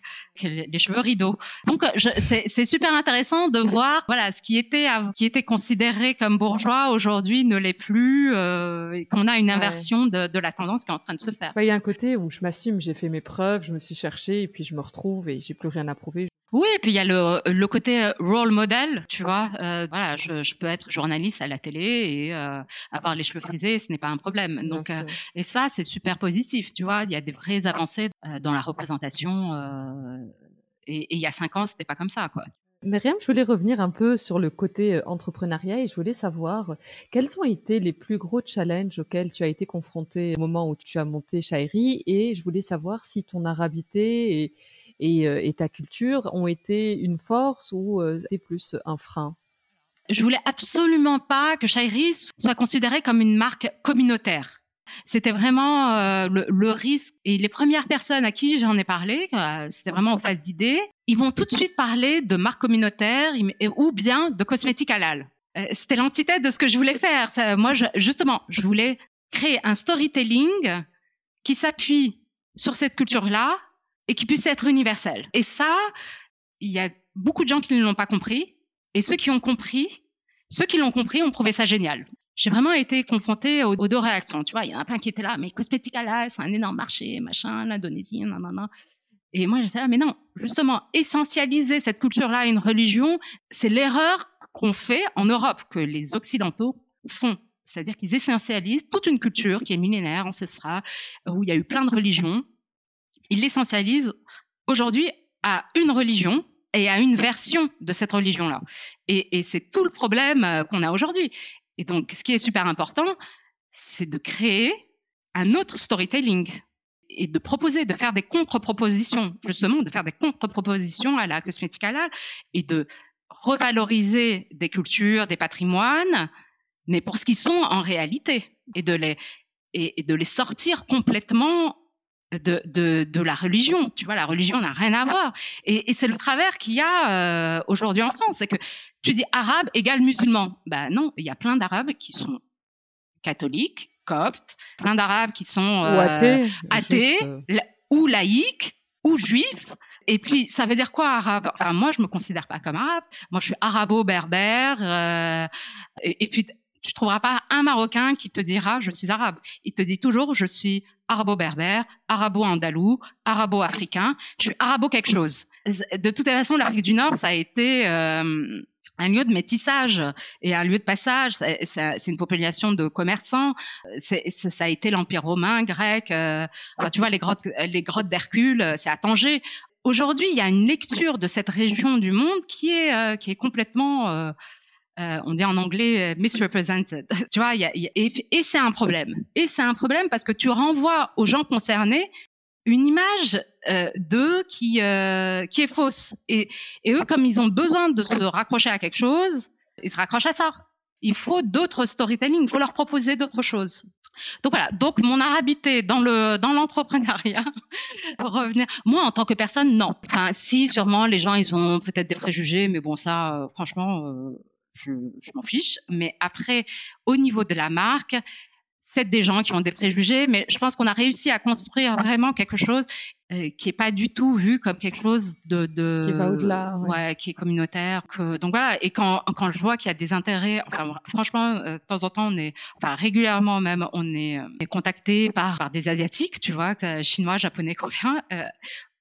les cheveux rideaux. Donc c'est super intéressant de voir, voilà, ce qui était qui était considéré comme bourgeois aujourd'hui ne l'est plus, et qu'on a une inversion de, de, la tendance qui est en train de se faire. Il y a un côté où je m'assume, j'ai fait mes preuves, je me suis cherchée et puis je me retrouve et j'ai plus rien à prouver. Oui, et puis il y a le, le côté euh, role model, tu vois. Euh, voilà, je, je, peux être journaliste à la télé et euh, avoir les cheveux frisés, ce n'est pas un problème. Donc, euh, et ça, c'est super positif, tu vois. Il y a des vraies avancées dans la représentation. Et, et, il y a cinq ans, c'était pas comme ça, quoi. Myriam, je voulais revenir un peu sur le côté entrepreneuriat et je voulais savoir quels ont été les plus gros challenges auxquels tu as été confronté au moment où tu as monté Shairi et je voulais savoir si ton arabité et euh, et, ta culture ont été une force ou euh, c'était plus un frein? Je voulais absolument pas que Shairi soit considéré comme une marque communautaire. C'était vraiment euh, le, risque. Et les premières personnes à qui j'en ai parlé, c'était vraiment en phase d'idées, ils vont tout de suite parler de marque communautaire ou bien de cosmétiques halal. c'était l'antithèse de ce que je voulais faire. moi, justement, je voulais créer un storytelling qui s'appuie sur cette culture-là et qui puisse être universel. Et ça, il y a beaucoup de gens qui ne l'ont pas compris. Et ceux qui ont compris, ceux qui l'ont compris ont trouvé ça génial. J'ai vraiment été confrontée aux, deux réactions. Tu vois, il y en a plein qui étaient là, mais Cosmetica c'est un énorme marché, machin, l'Indonésie, nanana. Et moi, j'étais là, mais non, justement, essentialiser cette culture-là à une religion, c'est l'erreur qu'on fait en Europe, que les Occidentaux font. C'est-à-dire qu'ils essentialisent toute une culture qui est millénaire, ancestrale, où il y a eu plein de religions, il l'essentialise aujourd'hui à une religion et à une version de cette religion-là. Et, c'est tout le problème euh, qu'on a aujourd'hui. Et donc, ce qui est super important, c'est de créer un autre storytelling et de proposer, de faire des contre-propositions, justement, de faire des contre-propositions à la cosmétique halal et de revaloriser des cultures, des patrimoines, mais pour ce qu'ils sont en réalité et de les, et de les sortir complètement de, de, de, la religion. Tu vois, la religion n'a rien à voir. Et, et c'est le travers qu'il y a euh, aujourd'hui en France. C'est que tu dis arabe égale musulman. Ben non, il y a plein d'arabes qui sont catholiques, coptes, plein d'arabes qui sont euh, athées, athées euh. ou laïcs, ou juifs. Et puis, ça veut dire quoi arabe? Enfin, moi, je me considère pas comme arabe. Moi, je suis arabo-berbère. Euh, et, et, puis, tu trouveras pas un Marocain qui te dira je suis arabe. Il te dit toujours je suis arabo-berbère, arabo-andalou, arabo-africain. Je suis arabo quelque chose. De toute façon, l'Afrique du Nord, ça a été euh, un lieu de métissage et un lieu de passage. C'est une population de commerçants. ça a été l'Empire romain, grec. Euh, enfin, tu vois, les grottes, les grottes d'Hercule, c'est à Tanger. Aujourd'hui, il y a une lecture de cette région du monde qui est, euh, qui est complètement euh, on dit en anglais euh, misrepresented. tu vois, y a, y a, et, c'est un problème. Et c'est un problème parce que tu renvoies aux gens concernés une image euh, d'eux qui euh, qui est fausse. Et, et eux, comme ils ont besoin de se raccrocher à quelque chose, ils se raccrochent à ça. Il faut d'autres storytelling, il faut leur proposer d'autres choses. Donc voilà. Donc mon arabité dans le dans l'entrepreneuriat, revenir. Moi en tant que personne, non. Enfin, si sûrement les gens ils ont peut-être des préjugés, mais bon ça, euh, franchement. Je, je m'en fiche. Mais après, au niveau de la marque, peut-être des gens qui ont des préjugés, mais je pense qu'on a réussi à construire vraiment quelque chose euh, qui est pas du tout vu comme quelque chose de, de qui va au-delà, ouais. ouais. qui est communautaire. Que, donc voilà. Et quand quand je vois qu'il y a des intérêts, enfin franchement, euh, de temps en temps, on est, enfin régulièrement même, on est, euh, contacté par, par des asiatiques, tu vois, chinois, japonais, coréens.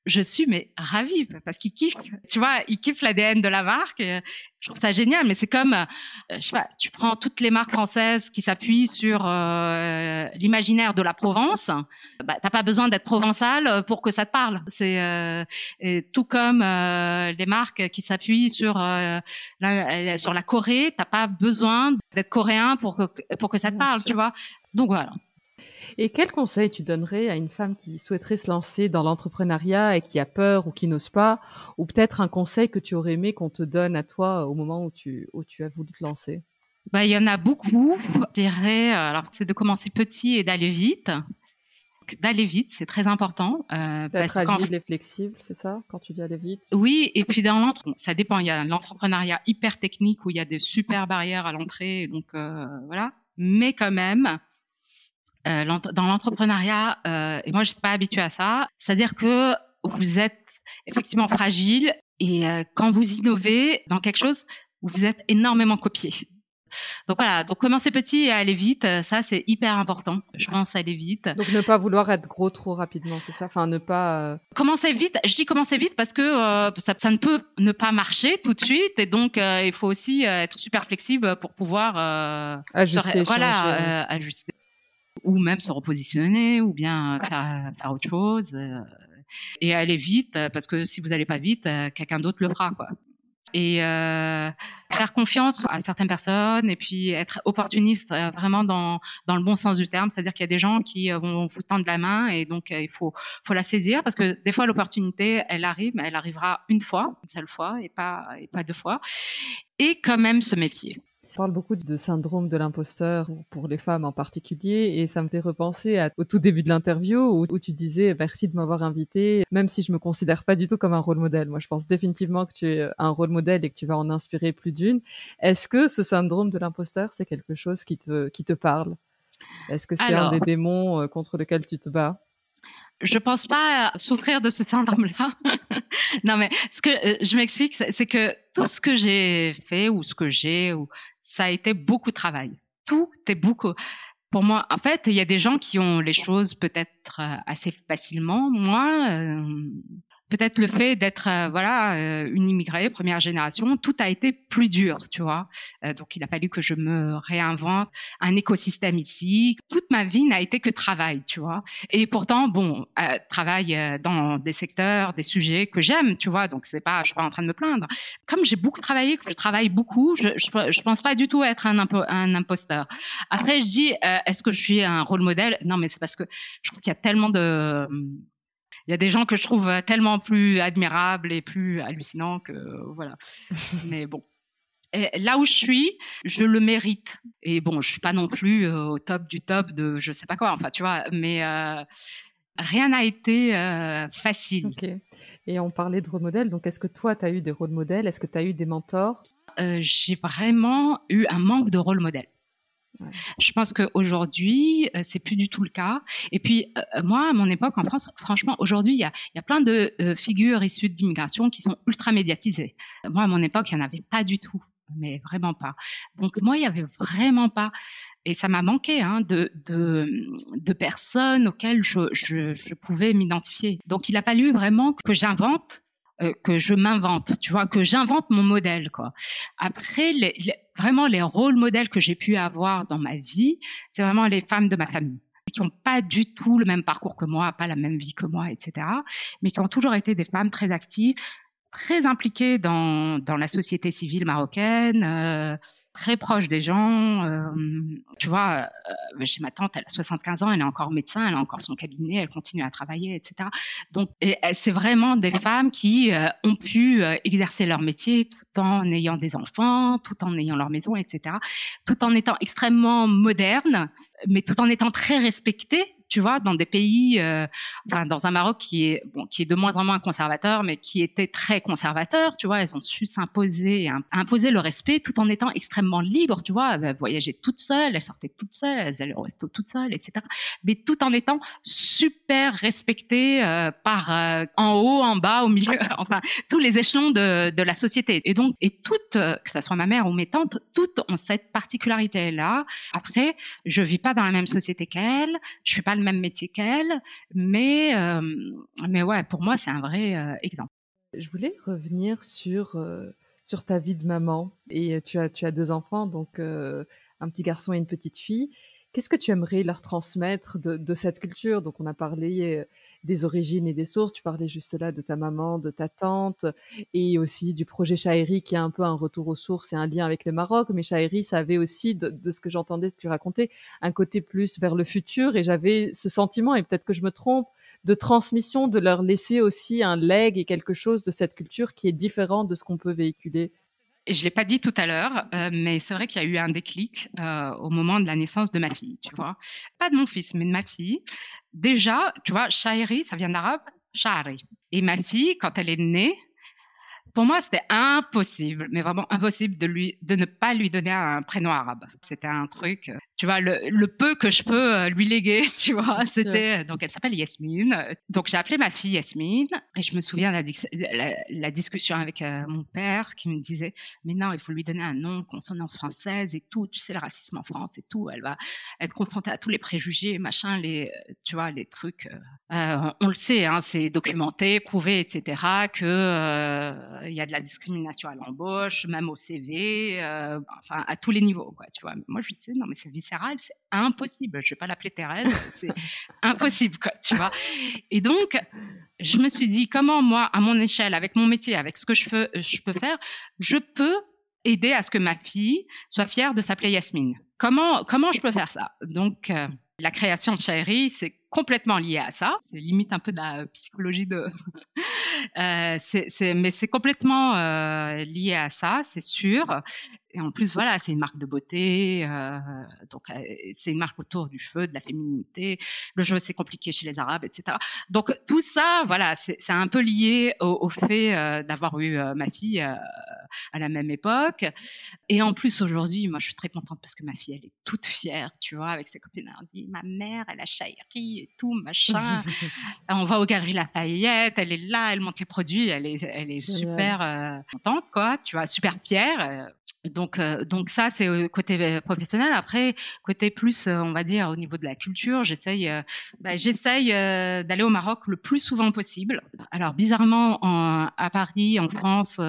Euh, je suis mais ravie parce qu'ils kiffent, tu vois, ils kiffent l'ADN de la marque. Et je trouve ça génial, mais c'est comme, euh, je sais pas, tu prends toutes les marques françaises qui s'appuient sur euh, l'imaginaire de la Provence, bah, t'as pas besoin d'être provençal pour que ça te parle. C'est euh, tout comme euh, les marques qui s'appuient sur euh, la, sur la Corée, t'as pas besoin d'être coréen pour que pour que ça te parle, tu vois. Donc voilà. Et quel conseil tu donnerais à une femme qui souhaiterait se lancer dans l'entrepreneuriat et qui a peur ou qui n'ose pas, ou peut-être un conseil que tu aurais aimé qu'on te donne à toi au moment où tu, où tu as voulu te lancer? Bah, Il y en a beaucoup. Je dirais, alors, c'est de commencer petit et d'aller vite. d'aller vite, c'est très important. Euh, parce agile et flexible, c'est ça, quand tu dis aller vite? Oui, et puis dans l'entre, ça dépend. Il y a l'entrepreneuriat hyper technique où il y a des super barrières à l'entrée, donc euh, voilà. Mais quand même, euh, dans l'entrepreneuriat, euh, et moi je suis pas habituée à ça, c'est-à-dire que vous êtes effectivement fragile et euh, quand vous innovez dans quelque chose, vous êtes énormément copié. Donc voilà, donc commencer petit et aller vite, ça c'est hyper important. Je pense aller vite. Donc ne pas vouloir être gros trop rapidement, c'est ça? Enfin ne pas euh, commencer vite. Je dis commencer vite parce que euh, ça, ça, ne peut ne pas marcher tout de suite et donc il faut aussi être super flexible pour pouvoir ajuster, voilà, ajuster ou même se repositionner ou bien faire, faire autre chose et aller vite parce que si vous n'allez pas vite, quelqu'un d'autre le fera quoi. Et euh, faire confiance à certaines personnes et puis être opportuniste euh, vraiment dans, dans le bon sens du terme, c'est-à-dire qu'il y a des gens qui euh, vont vous tendre la main et donc il faut, faut la saisir parce que des fois l'opportunité elle arrive, mais elle arrivera une fois, une seule fois et pas, et pas deux fois et quand même se méfier parle beaucoup de syndrome de l'imposteur pour les femmes en particulier et ça me fait repenser au tout début de l'interview où, tu disais merci de m'avoir invité même si je me considère pas du tout comme un rôle modèle. Moi, je pense définitivement que tu es un rôle modèle et que tu vas en inspirer plus d'une. Est-ce que ce syndrome de l'imposteur, c'est quelque chose qui te, qui te parle? Est-ce que c'est un des démons euh, contre lequel tu te bats? Je pense pas souffrir de ce syndrome-là. non, mais ce que euh, je m'explique, c'est que tout ce que j'ai fait ou ce que j'ai, ça a été beaucoup de travail. Tout est beaucoup. Pour moi, en fait, il y a des gens qui ont les choses peut-être euh, assez facilement. Moi, euh, peut-être le fait d'être euh, voilà euh, une immigrée première génération, tout a été plus dur, tu vois. Euh, donc il a fallu que je me réinvente un écosystème ici. Toute ma vie n'a été que travail, tu vois. Et pourtant, bon, travail dans des secteurs, des sujets que j'aime, tu vois. Donc c'est pas, je suis pas en train de me plaindre. Comme j'ai beaucoup travaillé, que je travaille beaucoup, je, je, pense pas du tout être un, un imposteur. Après, je dis, est-ce que je suis un rôle modèle? Non, mais c'est parce que je trouve qu'il y a tellement de il y a des gens que je trouve euh, tellement plus admirables et plus hallucinants que voilà. Mais bon. là où je suis, je le mérite. Et bon, je suis pas non plus euh, au top du top de je sais pas quoi. Enfin, tu vois, mais euh, rien n'a été facile. Ok. Et on parlait de rôle modèle. Donc, est-ce que toi, tu as eu des rôles modèles? Est-ce que tu as eu des mentors? J'ai vraiment eu un manque de rôle modèle. Je pense qu'aujourd'hui, euh, c'est plus du tout le cas. Et puis, euh, moi, à mon époque, en France, franchement, aujourd'hui, il y a, y a, plein de euh, figures issues d'immigration qui sont ultra médiatisées. Moi, à mon époque, il n'y en avait pas du tout, mais vraiment pas. Donc, moi, il n'y avait vraiment pas. Et ça m'a manqué hein, de, de, de, personnes auxquelles je, je, je pouvais m'identifier. Donc, il a fallu vraiment que j'invente euh, que je m'invente, tu vois, que j'invente mon modèle, quoi. Après, les, vraiment les rôles modèles que j'ai pu avoir dans ma vie, c'est vraiment les femmes de ma famille qui n'ont pas du tout le même parcours que moi, pas la même vie que moi, etc., mais qui ont toujours été des femmes très actives, très impliquée dans, dans la société civile marocaine, euh, très proche des gens. Euh, tu vois, euh, chez ma tante, elle a 75 ans, elle est encore médecin, elle a encore son cabinet, elle continue à travailler, etc. Donc, c'est vraiment des femmes qui ont pu exercer leur métier tout en ayant des enfants, tout en ayant leur maison, etc. Tout en étant extrêmement modernes, mais tout en étant très respectées tu vois, dans des pays, euh, enfin, dans un Maroc qui est, qui est de moins en moins conservateur, mais qui était très conservateur, tu vois, elles ont su s'imposer, imposer le respect tout en étant extrêmement libres, tu vois, elles voyageaient toutes seules, elles sortaient toutes seules, elles allaient au resto toutes seules, etc. Mais tout en étant super respectées euh, par euh, en haut, en bas, au milieu, enfin, tous les échelons de, de la société. Et donc, et toutes, que ce soit ma mère ou mes tantes, toutes ont cette particularité-là. Après, je vis pas dans la même société qu'elles, je suis pas le même métier qu'elle, mais, euh, mais ouais, pour moi, c'est un vrai euh, exemple. Je voulais revenir sur, euh, sur ta vie de maman. Et tu as, tu as deux enfants, donc un petit garçon et une petite fille. Qu'est-ce que tu aimerais leur transmettre de, de cette culture? Donc, on a parlé des origines et des sources. Tu parlais juste là de ta maman, de ta tante, et aussi du projet Chahiri qui est un peu un retour aux sources et un lien avec le Maroc. Mais Chahiri, ça avait aussi, de, ce que j'entendais, ce que tu racontais, un côté plus vers le futur. Et j'avais ce sentiment, et peut-être que je me trompe, de transmission, de leur laisser aussi un leg et quelque chose de cette culture qui est différent de ce qu'on peut véhiculer Et je l'ai pas dit tout à l'heure, euh, mais c'est vrai qu'il y a eu un déclic euh, au moment de la naissance de ma fille, tu vois. Pas de mon fils, mais de ma fille. Déjà, tu vois, Shairi, ça vient d'arabe, Shari. Et ma fille, quand elle est née, pour moi, c'était impossible, mais vraiment impossible de lui, de ne pas lui donner un prénom arabe. C'était un truc, euh, tu vois, le, le, peu que je peux euh, lui léguer, tu vois, c'était, donc elle s'appelle Yasmine. Donc j'ai appelé ma fille Yasmine et je me souviens de la, la, discussion avec euh, mon père qui me disait, mais non, il faut lui donner un nom, consonance française et tout, tu sais, le racisme en France et tout, elle va être confrontée à tous les préjugés, machin, les, tu vois, les trucs, euh, on le sait, hein, c'est documenté, prouvé, etc., que il y a de la discrimination à l'embauche, même au CV, euh, enfin à tous les niveaux, quoi. Tu vois. Moi, je disais non, mais c'est c'est impossible. Je vais pas l'appeler Thérèse, c'est impossible, quoi. Tu vois. Et donc, je me suis dit comment moi, à mon échelle, avec mon métier, avec ce que je peux, je peux faire, je peux aider à ce que ma fille soit fière de s'appeler Yasmine. Comment comment je peux faire ça? Donc euh, la création de Shairi, c'est complètement lié à ça. C'est limite un peu de la psychologie de. euh, mais c'est complètement euh, lié à ça, c'est sûr. Et en plus, voilà, c'est une marque de beauté. Euh, donc, euh, c'est une marque autour du cheveu, de la féminité. Le cheveu, c'est compliqué chez les Arabes, etc. Donc, tout ça, voilà, c'est, un peu lié au, au fait euh, d'avoir eu ma fille à la même époque. Et en plus, aujourd'hui, moi, je suis très contente parce que ma fille, elle est toute fière, tu vois, avec ses copines. Elle dit, ma mère, elle a Shairi et tout, machin. on va aux Galeries Lafayette, elle est là, elle montre les produits, elle est, elle est super contente, quoi, tu vois, super fière. Euh. Donc, euh, donc ça, c'est côté professionnel. Après, côté plus, on va dire, au niveau de la culture, j'essaye, bah, d'aller au Maroc le plus souvent possible. Alors, bizarrement, en, à Paris, en France,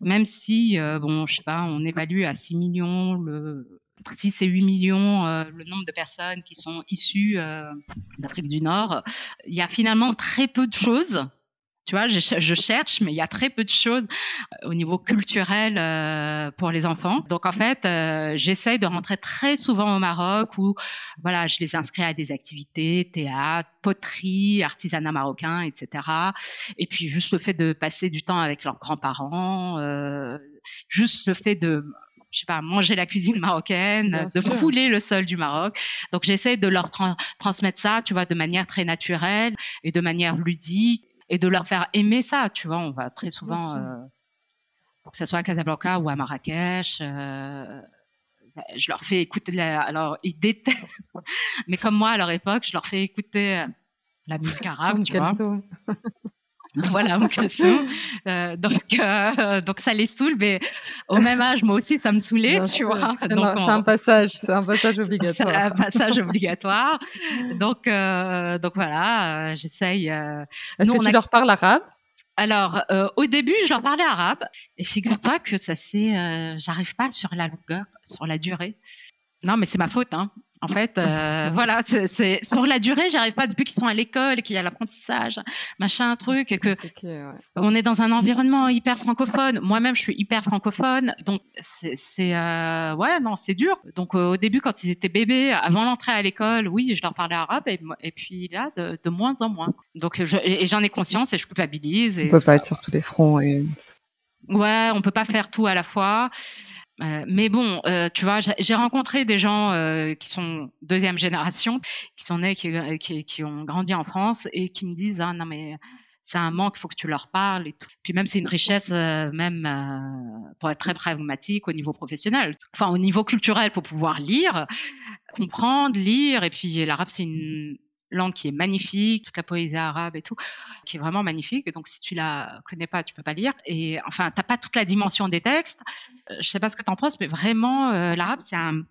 même si, bon, je sais pas, on évalue à 6 millions le, 6 et 8 millions euh, le nombre de personnes qui sont issues euh, d'Afrique du Nord, il y a finalement très peu de choses. Tu vois, je, je cherche, mais il y a très peu de choses euh, au niveau culturel euh, pour les enfants. Donc en fait, euh, j'essaye de rentrer très souvent au Maroc où, voilà, je les inscris à des activités, théâtre, poterie, artisanat marocain, etc. Et puis juste le fait de passer du temps avec leurs grands-parents, euh, juste le fait de je sais pas, manger la cuisine marocaine, de fouler le sol du Maroc. Donc j'essaie de leur transmettre ça, tu vois, de manière très naturelle et de manière ludique et de leur faire aimer ça, tu vois. On va très souvent, euh, que ce soit à Casablanca ou à Marrakech. Euh, je leur fais écouter la, alors ils détestent mais comme moi à leur époque je leur fais écouter la musique arabe tu vois voilà mon Euh, donc euh, donc ça les saoule, mais au même âge, moi aussi, ça me saoulait, tu vois. C'est un passage, c'est un passage obligatoire. C'est un passage obligatoire. donc euh, donc voilà, euh, j'essaye. Euh, Est-ce que tu leur parles arabe? Alors, au début, je leur parlais arabe, et figure-toi que ça c'est, j'arrive pas sur la longueur, sur la durée. Non, mais c'est ma faute, hein. En fait, euh, voilà, c'est sur la durée, j'arrive pas depuis qu'ils sont à l'école, qu'il y a l'apprentissage, machin, truc, et que on est dans un environnement hyper francophone. Moi-même, je suis hyper francophone, donc c'est euh, ouais, non, c'est dur. Donc euh, au début, quand ils étaient bébés, avant l'entrée à l'école, oui, je leur parlais arabe, et, et puis là, de, de, moins en moins. Donc et j'en ai conscience et je culpabilise. Et on peut pas être sur tous les fronts et Ouais, on peut pas faire tout à la fois. Euh, mais bon, euh, tu vois, j'ai rencontré des gens euh, qui sont deuxième génération, qui sont nés, qui, qui, qui, ont grandi en France et qui me disent ah non mais c'est un manque, il faut que tu leur parles. Et tout. Puis même c'est une richesse, euh, même euh, pour être très pragmatique au niveau professionnel, enfin au niveau culturel pour pouvoir lire, comprendre, lire. Et puis l'arabe c'est une langue qui est magnifique, toute la poésie arabe et tout, qui est vraiment magnifique. Donc, si tu la connais pas, tu peux pas lire. Et enfin, t'as pas toute la dimension des textes. Euh, je sais pas ce que tu en penses, mais vraiment, euh, l'arabe, c'est un,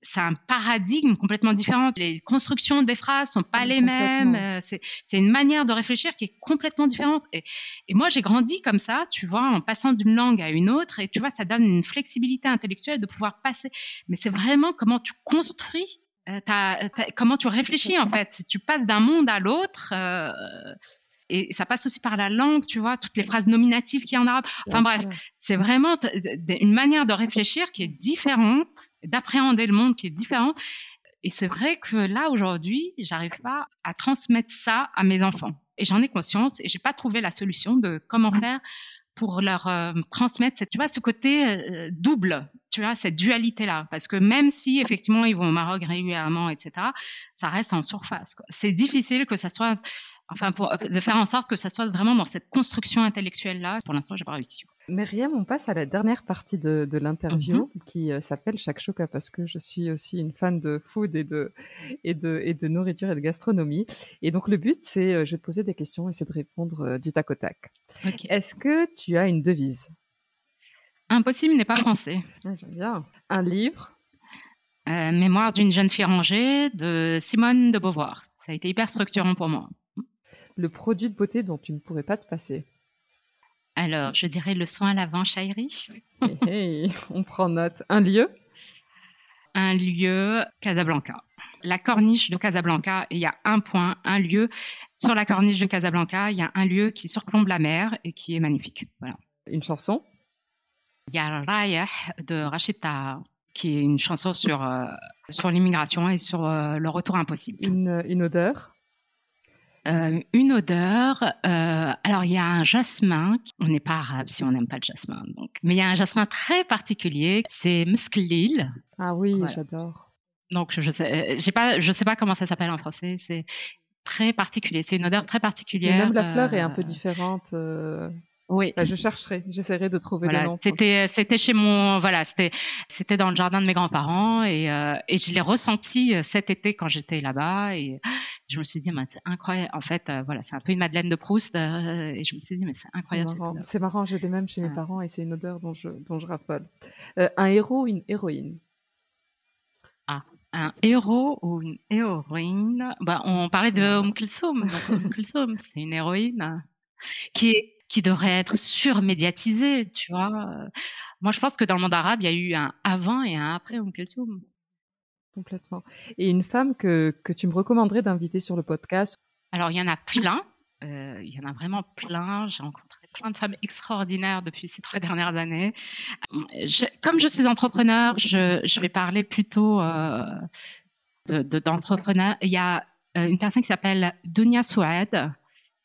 c'est un paradigme complètement différent. Les constructions des phrases sont pas les mêmes. Euh, c'est, c'est une manière de réfléchir qui est complètement différente. Et, et moi, j'ai grandi comme ça, tu vois, en passant d'une langue à une autre. Et tu vois, ça donne une flexibilité intellectuelle de pouvoir passer. Mais c'est vraiment comment tu construis euh, comment tu réfléchis en fait? Tu passes d'un monde à l'autre. Euh, et ça passe aussi par la langue, tu vois, toutes les phrases nominatives qu'il y a en arabe. Enfin bref, c'est vraiment une manière de réfléchir qui est différente, d'appréhender le monde qui est différente. Et c'est vrai que là aujourd'hui, j'arrive pas à transmettre ça à mes enfants. Et j'en ai conscience et j'ai pas trouvé la solution de comment faire pour leur euh, transmettre, tu vois, ce côté euh, double, tu vois, cette dualité-là. Parce que même si effectivement ils vont au Maroc régulièrement, etc., ça reste en surface. C'est difficile que ça soit enfin pour, de faire en sorte que ça soit vraiment dans cette construction intellectuelle là. Pour l'instant, j'ai pas réussi. Myriam, on passe à la dernière partie de, l'interview mhm. qui euh, s'appelle Shakshuka parce que je suis aussi une fan de food et de, et de, et de nourriture et de gastronomie. Et donc le but, c'est, euh, je vais te poser des questions et c'est de répondre euh, du tac au tac. Est-ce que tu as une devise? Impossible n'est pas français. J'aime bien. Un livre? Mémoire d'une jeune fille rangée de Simone de Beauvoir. Ça a été hyper structurant pour moi le produit de beauté dont tu ne pourrais pas te passer Alors, je dirais le soin lavant Chairi. hey, on prend note. Un lieu? Un lieu, Casablanca. La corniche de Casablanca, il y a un point, un lieu. Sur la corniche de Casablanca, il y a un lieu qui surplombe la mer et qui est magnifique. Voilà. Une chanson? Il y a Rayah de Rachida, qui est une chanson sur, euh, sur l'immigration et sur euh, le retour impossible. une odeur? Euh, une odeur. Euh, alors il y a un jasmin. On n'est pas arabe si on n'aime pas le jasmin, donc. Mais il y a un jasmin très particulier. C'est Mesklil. Ah oui, j'adore. Donc je sais, j'ai pas, je sais pas comment ça s'appelle en français. C'est très particulier. C'est une odeur très particulière. même la fleur est un peu différente. Oui. Bah, je chercherai, j'essaierai de trouver le nom. C'était, c'était chez mon, voilà, c'était, c'était dans le jardin de mes grands-parents et, euh, et je l'ai ressenti euh, cet été quand j'étais là-bas et je me suis dit, c'est incroyable. En fait, euh, voilà, c'est un peu une Madeleine de Proust et je me suis dit, mais c'est incroyable. C'est marrant, c'est marrant je l'ai même chez mes parents et c'est une odeur dont je, dont je raffole. un héros ou une héroïne Ah, un héros ou une héroïne? Bah, On parlait de Om Kulsum. Kulsum, c'est une héroïne qui est qui devrait être surmédiatisé, tu vois. Moi, je pense que dans le monde arabe, il y a eu un avant et un après Umm Kulthum. Complètement. Et une femme que, que tu me recommanderais d'inviter sur le podcast? Alors, il y en a plein. Euh, il y en a vraiment plein. J'ai rencontré plein de femmes extraordinaires depuis ces trois dernières années. comme je suis entrepreneur, je, je vais parler plutôt euh, d'entrepreneur. De, il y a euh, une personne qui s'appelle Dunia Souad,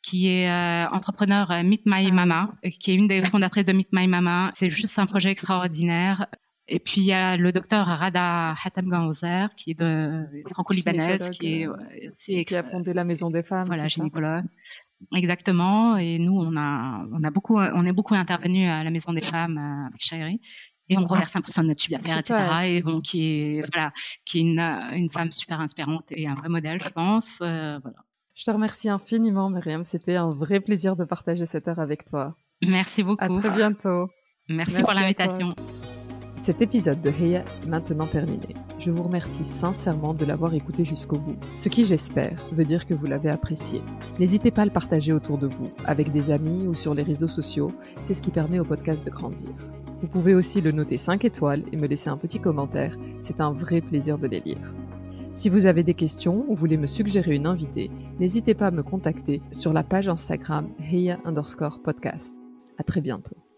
qui est euh, entrepreneur euh, Meet My Mama, qui est une des fondatrices de Meet My Mama. C'est juste un projet extraordinaire. Et puis il y a le docteur Rada Hatem Ganzer, qui est de franco-libanaise, qui est aussi qui a fondé la Maison des Femmes. Voilà, gynécologue. Exactement. Et nous, on a, on a beaucoup, on est beaucoup intervenu à la Maison des Femmes euh, avec Chéri. Et on reverse 1% de notre chiffre d'affaires, etc. Et bon, qui est, voilà, qui est une, une femme super inspirante et un vrai modèle, je pense. voilà. Je te remercie infiniment, Myriam. C'était un vrai plaisir de partager cette heure avec toi. Merci beaucoup. À très bientôt. Merci, pour l'invitation. Cet épisode de Heya est maintenant terminé. Je vous remercie sincèrement de l'avoir écouté jusqu'au bout, ce qui j'espère veut dire que vous l'avez apprécié. N'hésitez pas à le partager autour de vous, avec des amis ou sur les réseaux sociaux, c'est ce qui permet au podcast de grandir. Vous pouvez aussi le noter 5 étoiles et me laisser un petit commentaire, c'est un vrai plaisir de les lire. Si vous avez des questions ou voulez me suggérer une invitée, n'hésitez pas à me contacter sur la page Instagram Heya underscore podcast. À très bientôt.